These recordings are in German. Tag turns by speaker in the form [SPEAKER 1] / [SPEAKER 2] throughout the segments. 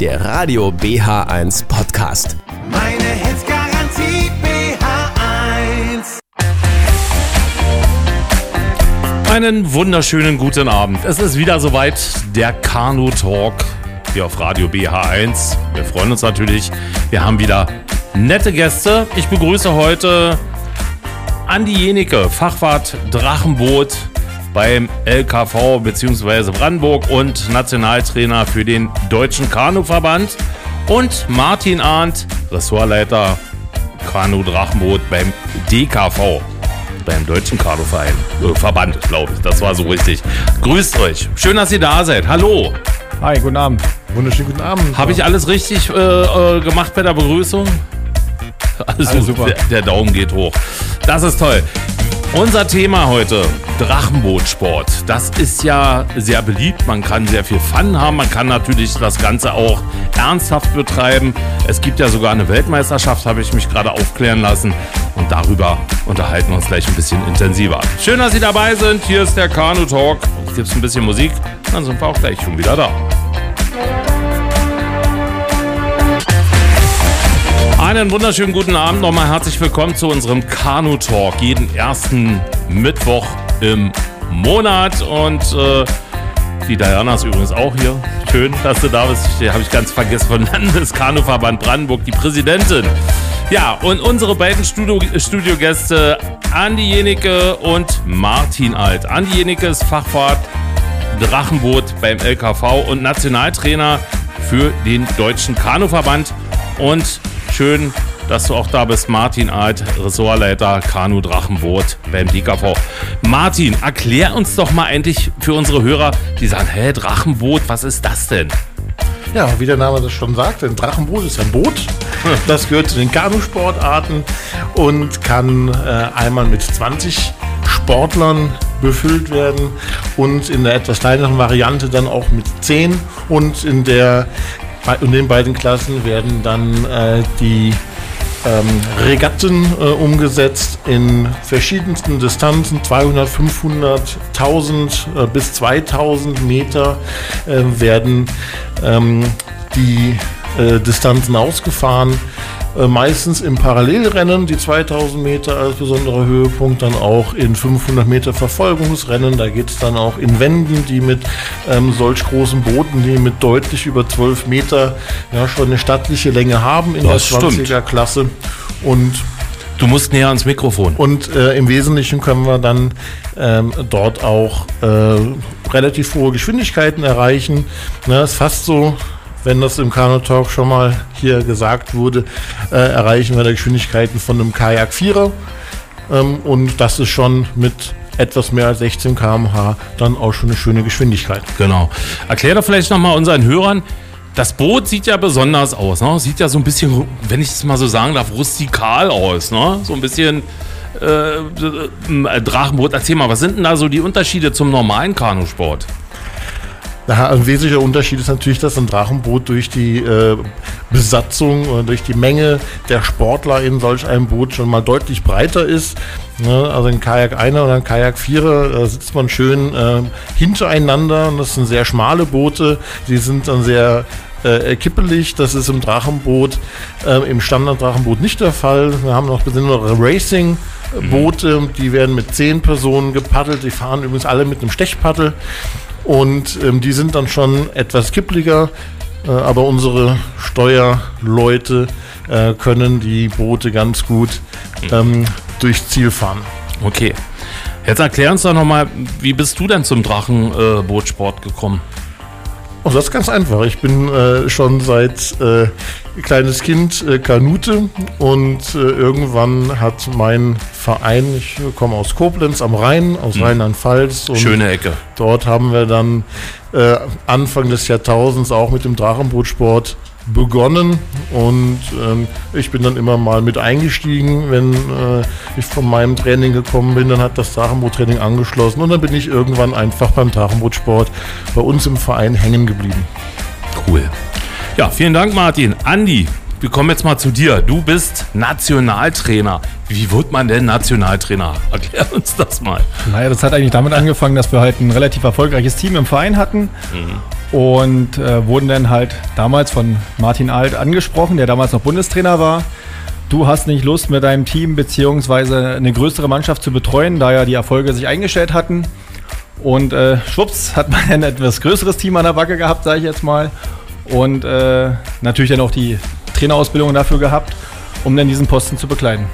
[SPEAKER 1] der Radio BH1 Podcast.
[SPEAKER 2] Meine Hits Garantie BH1.
[SPEAKER 3] Einen wunderschönen guten Abend. Es ist wieder soweit der Kanu Talk hier auf Radio BH1. Wir freuen uns natürlich. Wir haben wieder nette Gäste. Ich begrüße heute Andi Jenike, Fachwart Drachenboot beim LKV bzw. Brandenburg und Nationaltrainer für den Deutschen Kanuverband und Martin Arndt, Ressortleiter Kanu Drachenboot beim DKV beim Deutschen Kanuverein. Äh, Verband, glaube ich. Das war so richtig. Grüßt euch. Schön, dass ihr da seid. Hallo.
[SPEAKER 4] Hi, guten Abend. Wunderschönen guten Abend.
[SPEAKER 3] Habe ich alles richtig äh, äh, gemacht bei der Begrüßung? Also,
[SPEAKER 4] Alles super.
[SPEAKER 3] Der, der Daumen geht hoch. Das ist toll. Unser Thema heute, Drachenbootsport. Das ist ja sehr beliebt. Man kann sehr viel Fun haben. Man kann natürlich das Ganze auch ernsthaft betreiben. Es gibt ja sogar eine Weltmeisterschaft, habe ich mich gerade aufklären lassen. Und darüber unterhalten wir uns gleich ein bisschen intensiver. Schön, dass Sie dabei sind. Hier ist der Kanu Talk. Jetzt gibt es ein bisschen Musik. Dann sind wir auch gleich schon wieder da. Einen wunderschönen guten Abend nochmal. Herzlich willkommen zu unserem Kanu Talk. Jeden ersten Mittwoch im Monat. Und äh, die Diana ist übrigens auch hier. Schön, dass du da bist. Die habe ich ganz vergessen von Landeskanuverband Brandenburg, die Präsidentin. Ja, und unsere beiden Studio, Studiogäste Andi Jenike und Martin Alt. Andi Jenike ist Fachfahrt Drachenboot beim LKV und Nationaltrainer für den Deutschen Kanuverband. Und schön, dass du auch da bist, Martin Alt, Ressortleiter Kanu Drachenboot beim DKV. Martin, erklär uns doch mal endlich für unsere Hörer, die sagen, hä, Drachenboot, was ist das denn?
[SPEAKER 4] Ja, wie der Name das schon sagt, ein Drachenboot ist ein Boot. Das gehört zu den Kanusportarten und kann äh, einmal mit 20 Sportlern befüllt werden und in der etwas kleineren Variante dann auch mit 10 und in der in den beiden Klassen werden dann äh, die ähm, Regatten äh, umgesetzt in verschiedensten Distanzen, 200, 500, 1000 äh, bis 2000 Meter äh, werden ähm, die äh, Distanzen ausgefahren. Äh, meistens im Parallelrennen, die 2000 Meter als besonderer Höhepunkt, dann auch in 500 Meter Verfolgungsrennen. Da geht es dann auch in Wänden, die mit ähm, solch großen Booten, die mit deutlich über 12 Meter ja, schon eine stattliche Länge haben in
[SPEAKER 3] Das
[SPEAKER 4] der
[SPEAKER 3] stimmt.
[SPEAKER 4] 20er Klasse. Und,
[SPEAKER 3] Du musst näher ans Mikrofon.
[SPEAKER 4] und äh, im Wesentlichen können wir dann ähm, dort auch äh, relativ hohe Geschwindigkeiten erreichen. Ne, ist fast so, wenn das im Kanu Talk schon mal hier gesagt wurde, äh, erreichen wir da Geschwindigkeiten von einem Kajak 4er. Ähm, und das ist schon mit etwas mehr als 16 km/h dann auch schon eine schöne Geschwindigkeit.
[SPEAKER 3] Genau. Erklär doch vielleicht nochmal unseren Hörern, das Boot sieht ja besonders aus. Ne? Sieht ja so ein bisschen, wenn ich es mal so sagen darf, rustikal aus. Ne? So ein bisschen äh, äh, Drachenboot. Erzähl mal, was sind denn da so die Unterschiede zum normalen Kanusport?
[SPEAKER 4] Ja, ein wesentlicher Unterschied ist natürlich, dass ein Drachenboot durch die äh, Besatzung oder durch die Menge der Sportler in solch einem Boot schon mal deutlich breiter ist. Ne? Also ein Kajak einer oder ein Kajak vierer, da sitzt man schön äh, hintereinander und das sind sehr schmale Boote. Die sind dann sehr äh, kippelig. Das ist im Drachenboot, äh, im Standard-Drachenboot nicht der Fall. Wir haben noch besondere Racing-Boote, die werden mit zehn Personen gepaddelt. Die fahren übrigens alle mit einem Stechpaddel. Und ähm, die sind dann schon etwas kippliger, äh, aber unsere Steuerleute äh, können die Boote ganz gut ähm, durchs Ziel fahren.
[SPEAKER 3] Okay. Jetzt erklär uns doch nochmal, wie bist du denn zum Drachenbootsport äh, gekommen?
[SPEAKER 4] Oh, das ist ganz einfach. Ich bin äh, schon seit äh, kleines Kind äh, Kanute und äh, irgendwann hat mein Verein, ich komme aus Koblenz am Rhein, aus Rheinland-Pfalz. und
[SPEAKER 3] Schöne Ecke.
[SPEAKER 4] Dort haben wir dann äh, Anfang des Jahrtausends auch mit dem Drachenbootsport begonnen und ähm, ich bin dann immer mal mit eingestiegen, wenn äh, ich von meinem Training gekommen bin, dann hat das Drachenboottraining angeschlossen und dann bin ich irgendwann einfach beim Drachenbootsport bei uns im Verein hängen geblieben.
[SPEAKER 3] Cool. Ja, vielen Dank, Martin. Andi, wir kommen jetzt mal zu dir. Du bist Nationaltrainer. Wie wird man denn Nationaltrainer? Erklär uns das mal.
[SPEAKER 5] Naja, das hat eigentlich damit angefangen, dass wir halt ein relativ erfolgreiches Team im Verein hatten. Und äh, wurden dann halt damals von Martin Alt angesprochen, der damals noch Bundestrainer war. Du hast nicht Lust mit deinem Team beziehungsweise eine größere Mannschaft zu betreuen, da ja die Erfolge sich eingestellt hatten. Und äh, schwupps hat man ein etwas größeres Team an der Backe gehabt, sage ich jetzt mal. Und äh, natürlich dann auch die Trainerausbildung dafür gehabt, um dann diesen Posten zu bekleiden.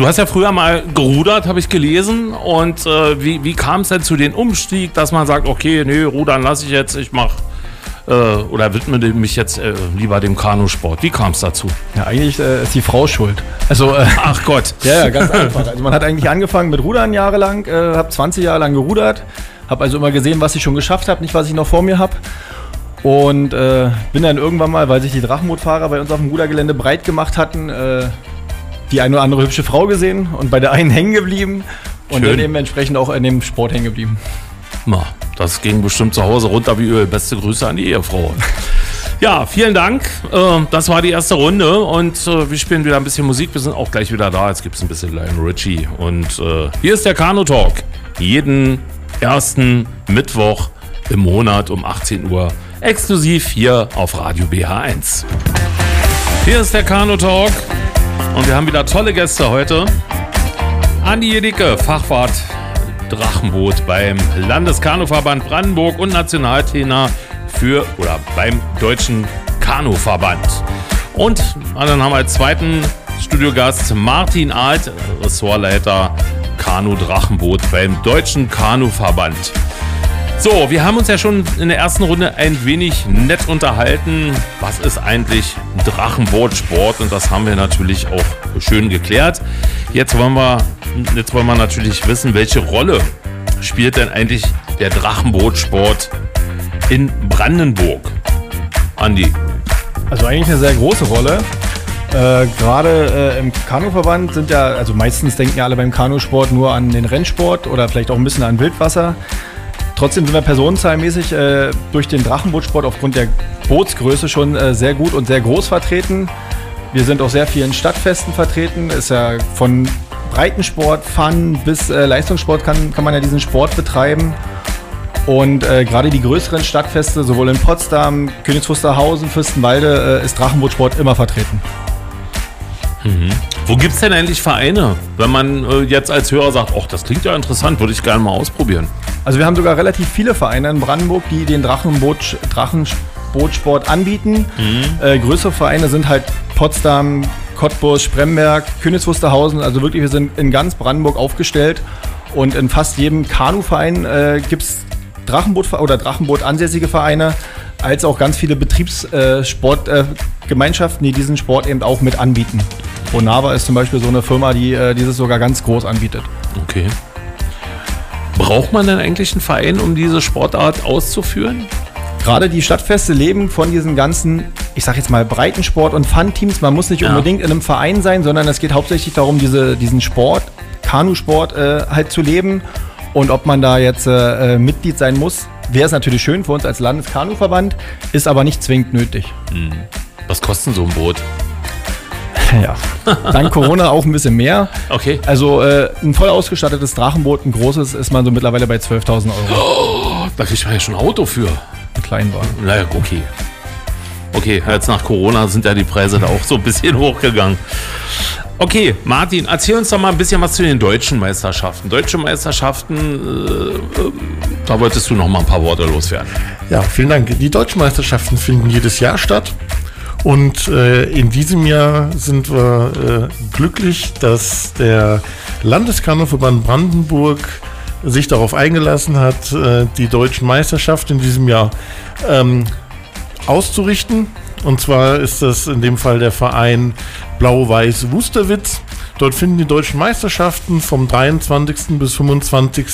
[SPEAKER 3] Du hast ja früher mal gerudert, habe ich gelesen. Und äh, wie, wie kam es denn zu dem Umstieg, dass man sagt, okay, nee, rudern lasse ich jetzt, ich mache äh, oder widme mich jetzt äh, lieber dem Kanusport. Wie kam es dazu?
[SPEAKER 5] Ja, eigentlich äh, ist die Frau schuld. Also, äh,
[SPEAKER 3] Ach Gott.
[SPEAKER 5] ja, ja, ganz einfach. Also man hat eigentlich angefangen mit Rudern jahrelang, äh, habe 20 Jahre lang gerudert, habe also immer gesehen, was ich schon geschafft habe, nicht was ich noch vor mir habe. Und äh, bin dann irgendwann mal, weil sich die Drachenbootfahrer bei uns auf dem Rudergelände breit gemacht hatten, äh, die eine oder andere hübsche Frau gesehen und bei der einen hängen geblieben und dann eben entsprechend auch in dem Sport hängen geblieben.
[SPEAKER 3] Na, das ging bestimmt zu Hause runter wie Öl. Beste Grüße an die Ehefrau. Ja, vielen Dank. Äh, Das war die erste Runde und äh, wir spielen wieder ein bisschen Musik. Wir sind auch gleich wieder da. Jetzt gibt es ein bisschen Lionel Richie. Und äh, hier ist der Kanu Talk. Jeden ersten Mittwoch im Monat um 18 Uhr. Exklusiv hier auf Radio BH1. Hier ist der Kanu Talk. Und wir haben wieder tolle Gäste heute. Andi Jedicke, Fachwart Drachenboot beim Landeskanuverband Brandenburg und Nationaltrainer für oder beim Deutschen Kanuverband. Und dann haben wir als zweiten Studiogast Martin Alt, Ressortleiter Kanu Drachenboot beim Deutschen Kanuverband. So, wir haben uns ja schon in der ersten Runde ein wenig nett unterhalten. Was ist eigentlich Drachenbootsport? Und das haben wir natürlich auch schön geklärt. Jetzt wollen wir, jetzt wollen wir natürlich wissen, welche Rolle spielt denn eigentlich der Drachenbootsport in Brandenburg? Andi.
[SPEAKER 5] Also eigentlich eine sehr große Rolle. Äh, Gerade äh, im Kanuverband sind ja, also meistens denken ja alle beim Kanusport nur an den Rennsport oder vielleicht auch ein bisschen an Wildwasser. Trotzdem sind wir personenzahlmäßig äh, durch den Drachenbootsport aufgrund der Bootsgröße schon äh, sehr gut und sehr groß vertreten. Wir sind auf sehr vielen Stadtfesten vertreten. Ist ja von Breitensport, Fun bis äh, Leistungssport kann, kann man ja diesen Sport betreiben. Und äh, gerade die größeren Stadtfeste, sowohl in Potsdam, Königs Wusterhausen, Fürstenwalde, äh, ist Drachenbootsport immer vertreten.
[SPEAKER 3] Wo gibt es denn eigentlich Vereine? Wenn man äh, jetzt als Hörer sagt, ach, das klingt ja interessant, würde ich gerne mal ausprobieren.
[SPEAKER 5] Also wir haben sogar relativ viele Vereine in Brandenburg, die den Drachenboot, Drachenbootsport anbieten. Äh, größere Vereine sind halt Potsdam, Cottbus, Spremberg, Königs Wusterhausen. Also wirklich, wir sind in ganz Brandenburg aufgestellt. Und in fast jedem Kanuverein äh, gibt es Drachenboot oder Drachenboot ansässige Vereine, als auch ganz viele Betriebssportgemeinschaften, äh, Gemeinschaften, die diesen Sport eben auch mit anbieten. Bonava ist zum Beispiel so eine Firma, die äh, dieses sogar ganz groß anbietet.
[SPEAKER 3] Okay. Braucht man denn eigentlich einen Verein, um diese Sportart auszuführen?
[SPEAKER 5] Gerade die Stadtfeste leben von diesen ganzen, ich sag jetzt mal, Breitensport- und Fun-Teams. Man muss nicht
[SPEAKER 3] Ja.
[SPEAKER 5] unbedingt in einem Verein sein, sondern es geht hauptsächlich darum, diese, diesen Sport, Kanusport äh, halt zu leben. Und ob man da jetzt äh, äh, Mitglied sein muss, wäre es natürlich schön für uns als Landeskanuverband, ist aber nicht zwingend nötig.
[SPEAKER 3] Was kostet so ein Boot?
[SPEAKER 5] Ja. Dank Corona auch ein bisschen mehr.
[SPEAKER 3] Okay.
[SPEAKER 5] Also äh, ein voll ausgestattetes Drachenboot, ein großes, ist man so mittlerweile bei 12.000 Euro.
[SPEAKER 3] Da kriegt man ja schon ein Auto für.
[SPEAKER 5] Ein Kleinwagen.
[SPEAKER 3] Naja, okay. Okay, jetzt nach Corona sind ja die Preise da auch so ein bisschen hochgegangen. Okay, Martin, erzähl uns doch mal ein bisschen was zu den deutschen Meisterschaften. Deutsche Meisterschaften, äh, äh, da wolltest du noch mal ein paar Worte loswerden.
[SPEAKER 4] Ja, vielen Dank. Die deutschen Meisterschaften finden jedes Jahr statt. Und äh, in diesem Jahr sind wir äh, glücklich, dass der Landeskanuverband Brandenburg sich darauf eingelassen hat, äh, die deutschen Meisterschaften in diesem Jahr ähm, auszurichten. Und zwar ist das in dem Fall der Verein Blau-Weiß Wusterwitz. Dort finden die deutschen Meisterschaften vom 23. bis 25.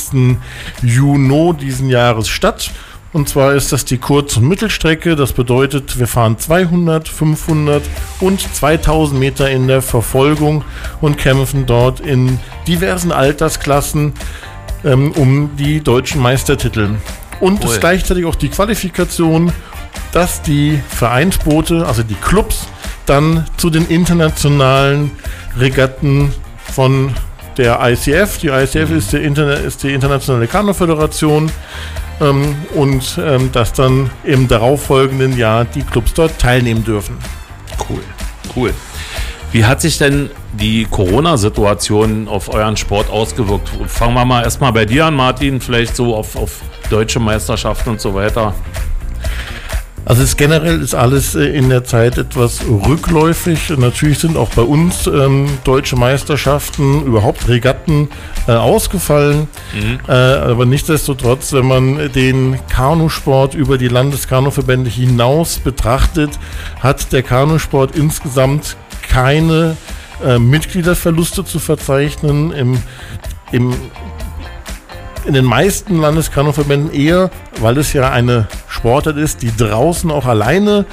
[SPEAKER 4] Juni diesen Jahres statt. Und zwar ist das die Kurz- und Mittelstrecke. Das bedeutet, wir fahren 200, 500 und 2000 Meter in der Verfolgung und kämpfen dort in diversen Altersklassen ähm, um die deutschen Meistertitel. Und es
[SPEAKER 3] Cool.
[SPEAKER 4] ist gleichzeitig auch die Qualifikation, dass die Vereinsboote, also die Clubs, dann zu den internationalen Regatten von der ICF, die ICF ist, der Interna ist die internationale Kanuföderation, ähm, und ähm, dass dann im darauffolgenden Jahr die Clubs dort teilnehmen dürfen.
[SPEAKER 3] Cool, cool. Wie hat sich denn die Corona-Situation auf euren Sport ausgewirkt? Fangen wir mal erstmal bei dir an, Martin, vielleicht so auf, auf deutsche Meisterschaften und so weiter.
[SPEAKER 4] Also es generell ist alles äh, in der Zeit etwas rückläufig. Natürlich sind auch bei uns ähm, deutsche Meisterschaften, überhaupt Regatten äh, ausgefallen. Äh, aber nichtsdestotrotz, wenn man den Kanusport über die Landeskanuverbände hinaus betrachtet, hat der Kanusport insgesamt keine äh, Mitgliederverluste zu verzeichnen. Im, im in den meisten Landeskanuverbänden eher, weil es ja eine Sportart ist, die draußen auch alleine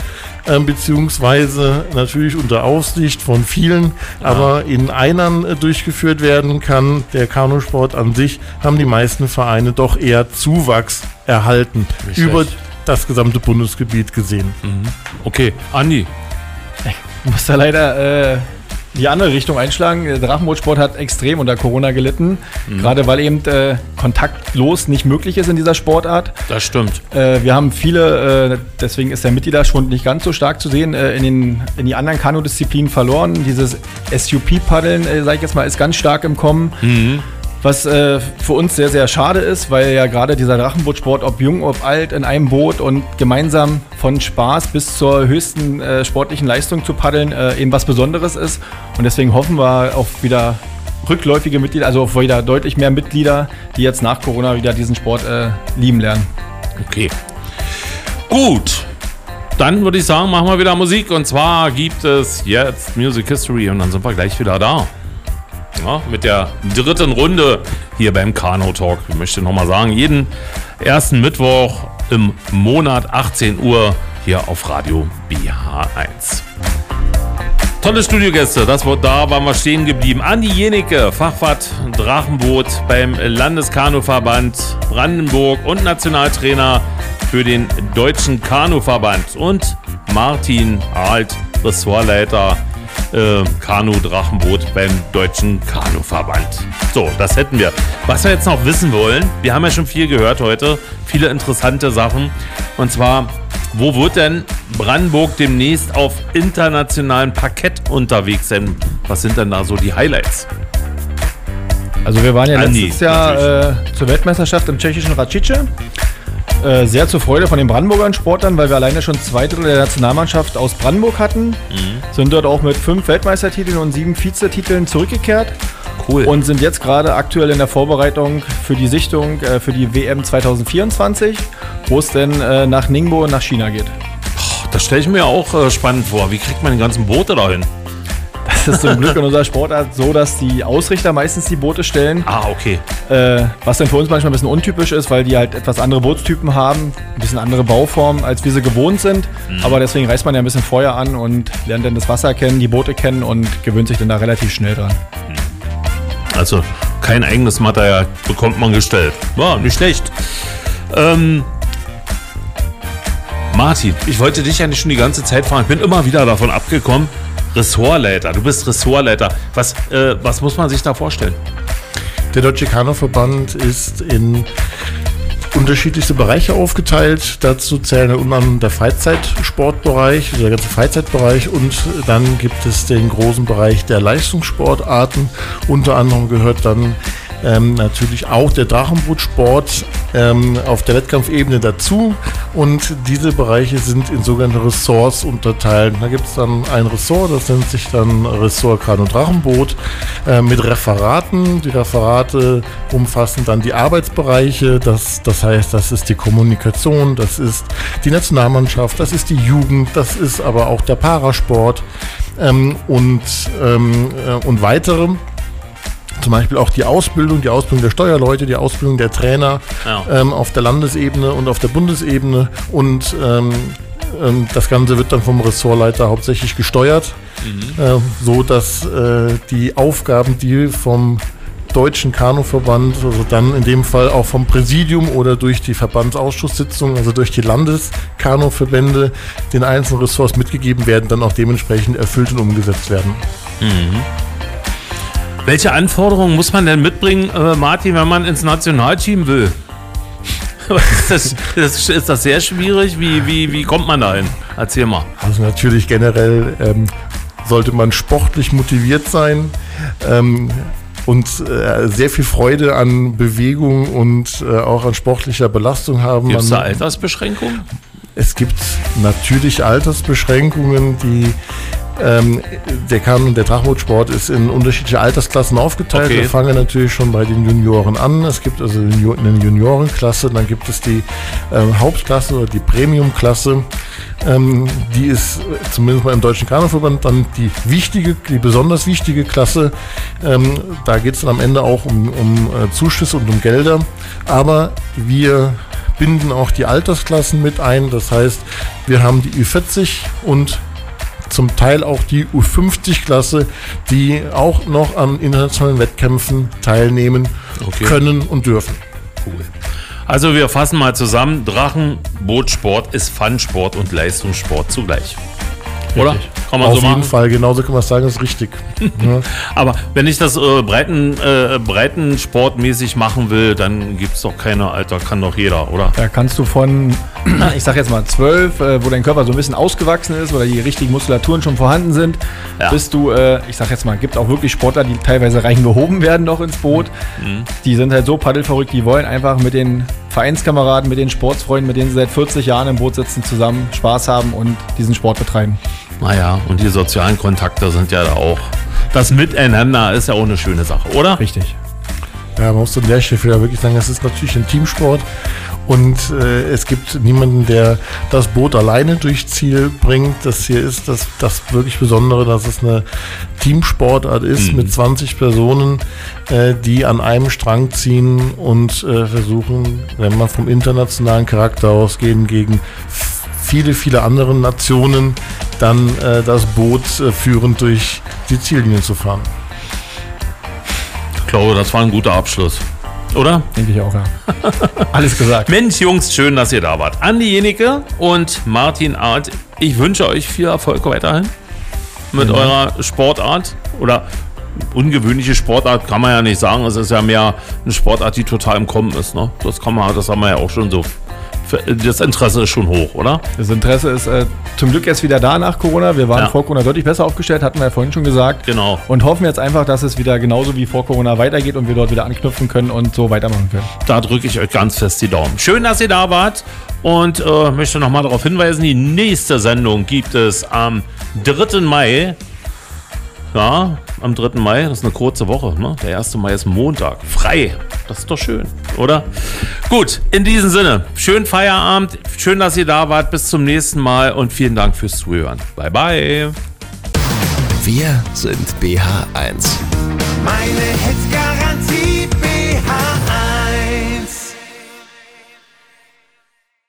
[SPEAKER 4] ähm, beziehungsweise natürlich unter Aufsicht von vielen, aber in Einern äh, durchgeführt werden kann. Der Kanusport an sich haben die meisten Vereine doch eher Zuwachs erhalten
[SPEAKER 3] Nicht
[SPEAKER 4] über
[SPEAKER 3] schlecht.
[SPEAKER 4] das gesamte Bundesgebiet gesehen.
[SPEAKER 3] Okay, Andi.
[SPEAKER 5] Ich muss da leider äh, die andere Richtung einschlagen. Der Drachenbootsport hat extrem unter Corona gelitten. Gerade weil eben äh, kontaktlos nicht möglich ist in dieser Sportart.
[SPEAKER 3] Das stimmt.
[SPEAKER 5] Äh, wir haben viele, äh, deswegen ist der Mitgliederschwund nicht ganz so stark zu sehen, äh, in, den, in die anderen Kanudisziplinen verloren. Dieses SUP-Paddeln, äh, sage ich jetzt mal, ist ganz stark im Kommen. Was äh, für uns sehr, sehr schade ist, weil ja gerade dieser Drachenbootsport, ob jung, ob alt, in einem Boot und gemeinsam von Spaß bis zur höchsten äh, sportlichen Leistung zu paddeln, äh, eben was Besonderes ist. Und deswegen hoffen wir auf wieder rückläufige Mitglieder, also auf wieder deutlich mehr Mitglieder, die jetzt nach Corona wieder diesen Sport äh, lieben lernen.
[SPEAKER 3] Okay. Gut. Dann würde ich sagen, machen wir wieder Musik. Und zwar gibt es jetzt Music History und dann sind wir gleich wieder da. Ja, mit der dritten Runde hier beim Kano Talk. Ich möchte nochmal sagen, jeden ersten Mittwoch im Monat 18 Uhr hier auf Radio BH1. Tolle Studiogäste, das war, da waren wir stehen geblieben. Andi Jenecke, Fachwart Drachenboot beim Landeskanuverband Brandenburg und Nationaltrainer für den Deutschen Kanuverband. Und Martin Alt, Ressortleiter äh, Kanu-Drachenboot beim Deutschen Kanuverband. So, das hätten wir. Was wir jetzt noch wissen wollen, wir haben ja schon viel gehört heute, viele interessante Sachen. Und zwar, wo wird denn Brandenburg demnächst auf internationalem Parkett unterwegs sein? Was sind denn da so die Highlights?
[SPEAKER 5] Also wir waren ja
[SPEAKER 3] Andi,
[SPEAKER 5] letztes Jahr äh, zur Weltmeisterschaft im tschechischen Racice. Äh, sehr zur Freude von den Brandenburgern Sportlern, weil wir alleine schon zwei Drittel der Nationalmannschaft aus Brandenburg hatten. Sind dort auch mit fünf Weltmeistertiteln und sieben Vizetiteln zurückgekehrt.
[SPEAKER 3] Cool.
[SPEAKER 5] Und sind jetzt gerade aktuell in der Vorbereitung für die Sichtung äh, für die WM 2024, wo es denn äh, nach Ningbo und nach China geht.
[SPEAKER 3] das stelle ich mir auch äh, spannend vor. Wie kriegt man die ganzen Boote dahin?
[SPEAKER 5] Ist zum Glück in unserer Sportart so, dass die Ausrichter meistens die Boote stellen.
[SPEAKER 3] Ah, okay.
[SPEAKER 5] Äh, was dann für uns manchmal ein bisschen untypisch ist, weil die halt etwas andere Bootstypen haben, ein bisschen andere Bauformen, als wir sie gewohnt sind. Aber deswegen reist man ja ein bisschen vorher an und lernt dann das Wasser kennen, die Boote kennen und gewöhnt sich dann da relativ schnell dran.
[SPEAKER 3] Also kein eigenes Material bekommt man gestellt. War nicht schlecht. Ähm, Martin, ich wollte dich ja nicht schon die ganze Zeit fragen. Ich bin immer wieder davon abgekommen. Ressortleiter, du bist Ressortleiter. Was, äh, was muss man sich da vorstellen?
[SPEAKER 4] Der Deutsche Kanuverband ist in unterschiedlichste Bereiche aufgeteilt. Dazu zählen unter anderem der Freizeitsportbereich, der ganze Freizeitbereich und dann gibt es den großen Bereich der Leistungssportarten. Unter anderem gehört dann ähm, natürlich auch der Drachenbootsport ähm, auf der Wettkampfebene dazu und diese Bereiche sind in sogenannte Ressorts unterteilt. Da gibt es dann ein Ressort, das nennt sich dann Ressort Kanu Drachenboot äh, mit Referaten. Die Referate umfassen dann die Arbeitsbereiche, das, das heißt, das ist die Kommunikation, das ist die Nationalmannschaft, das ist die Jugend, das ist aber auch der Parasport ähm, und, ähm, äh, und weitere. Zum Beispiel auch die Ausbildung, die Ausbildung der Steuerleute, die Ausbildung der Trainer
[SPEAKER 3] Ja.
[SPEAKER 4] ähm, auf der Landesebene und auf der Bundesebene. Und ähm, ähm, das Ganze wird dann vom Ressortleiter hauptsächlich gesteuert, äh, so dass äh, die Aufgaben, die vom Deutschen Kanuverband, also dann in dem Fall auch vom Präsidium oder durch die Verbandsausschusssitzung, also durch die Landeskanuverbände, den einzelnen Ressorts mitgegeben werden, dann auch dementsprechend erfüllt und umgesetzt werden.
[SPEAKER 3] Welche Anforderungen muss man denn mitbringen, äh, Martin, wenn man ins Nationalteam will? ist, das, das, ist das sehr schwierig? Wie, wie, wie kommt man da hin? Erzähl mal.
[SPEAKER 4] Also natürlich generell ähm, sollte man sportlich motiviert sein ähm, und äh, sehr viel Freude an Bewegung und äh, auch an sportlicher Belastung haben.
[SPEAKER 3] Gibt es da Altersbeschränkungen?
[SPEAKER 4] Es gibt natürlich Altersbeschränkungen, die ähm, der Kanon, der Drachbootsport ist in unterschiedliche Altersklassen aufgeteilt.
[SPEAKER 3] Okay.
[SPEAKER 4] Wir fangen natürlich schon bei den Junioren an. Es gibt also eine Juniorenklasse, dann gibt es die ähm, Hauptklasse oder die Premiumklasse. Ähm, die ist äh, zumindest mal im Deutschen Kanuverband dann die wichtige, die besonders wichtige Klasse. Ähm, da geht es dann am Ende auch um, um äh, Zuschüsse und um Gelder. Aber wir binden auch die Altersklassen mit ein. Das heißt, wir haben die Ü40 und zum Teil auch die U50-Klasse, die auch noch an internationalen Wettkämpfen teilnehmen
[SPEAKER 3] Okay.
[SPEAKER 4] können und dürfen.
[SPEAKER 3] Cool. Also wir fassen mal zusammen. Drachenbootsport ist Fun-Sport und Leistungssport zugleich. Oder? Kann man
[SPEAKER 4] Auf
[SPEAKER 3] so
[SPEAKER 4] jeden
[SPEAKER 3] machen?
[SPEAKER 4] Fall, genauso kann man sagen, ist richtig. ja.
[SPEAKER 3] Aber wenn ich das äh, Breiten, äh, Breitensportmäßig machen will, dann gibt es doch keine Alter, kann doch jeder, oder?
[SPEAKER 5] Da kannst du von, ich sag jetzt mal 12, äh, wo dein Körper so ein bisschen ausgewachsen ist oder die richtigen Muskulaturen schon vorhanden sind,
[SPEAKER 3] Ja.
[SPEAKER 5] bis du, äh, ich sag jetzt mal, gibt auch wirklich Sportler, die teilweise reingehoben werden noch ins Boot.
[SPEAKER 3] Mhm.
[SPEAKER 5] Die sind halt so paddelverrückt, die wollen einfach mit den Vereinskameraden, mit den Sportsfreunden, mit denen sie seit 40 Jahren im Boot sitzen, zusammen Spaß haben und diesen Sport betreiben.
[SPEAKER 3] Naja, und die sozialen Kontakte sind ja da auch. Das Miteinander ist ja auch eine schöne Sache, oder?
[SPEAKER 5] Richtig.
[SPEAKER 4] Ja, man muss an der Stelle wieder wirklich sagen, es ist natürlich ein Teamsport und äh, es gibt niemanden, der das Boot alleine durchs Ziel bringt. Das hier ist das, das wirklich Besondere, dass es eine Teamsportart ist mit 20 Personen, äh, die an einem Strang ziehen und äh, versuchen, wenn man vom internationalen Charakter ausgehen, gegen viele, viele andere Nationen dann äh, das Boot äh, führend durch die Ziellinie zu fahren.
[SPEAKER 3] Ich glaube, das war ein guter Abschluss. Oder?
[SPEAKER 5] Denke ich auch, ja. Alles gesagt.
[SPEAKER 3] Mensch, Jungs, schön, dass ihr da wart. Andi Jenike und Martin Art, ich wünsche euch viel Erfolg weiterhin mit eurer Sportart oder ungewöhnliche Sportart kann man ja nicht sagen. Es ist ja mehr eine Sportart, die total im Kommen ist. Ne? Das kann man, das haben wir ja auch schon so. Das Interesse ist schon hoch, oder?
[SPEAKER 5] Das Interesse ist äh, zum Glück erst wieder da nach Corona. Wir waren
[SPEAKER 3] Ja.
[SPEAKER 5] vor Corona deutlich besser aufgestellt, hatten wir ja vorhin schon gesagt.
[SPEAKER 3] Genau.
[SPEAKER 5] Und hoffen jetzt einfach, dass es wieder genauso wie vor Corona weitergeht und wir dort wieder anknüpfen können und so weitermachen können.
[SPEAKER 3] Da drücke ich euch ganz fest die Daumen. Schön, dass ihr da wart und äh, möchte nochmal darauf hinweisen, die nächste Sendung gibt es am 3. Mai. Ja, am 3. Mai, das ist eine kurze Woche. Ne? Der 1. Mai ist Montag. Frei. Das ist doch schön, oder? Gut, in diesem Sinne, schönen Feierabend. Schön, dass ihr da wart. Bis zum nächsten Mal und vielen Dank fürs Zuhören. Bye, bye.
[SPEAKER 1] Wir sind BH1.
[SPEAKER 2] Meine Hits Garantie BH1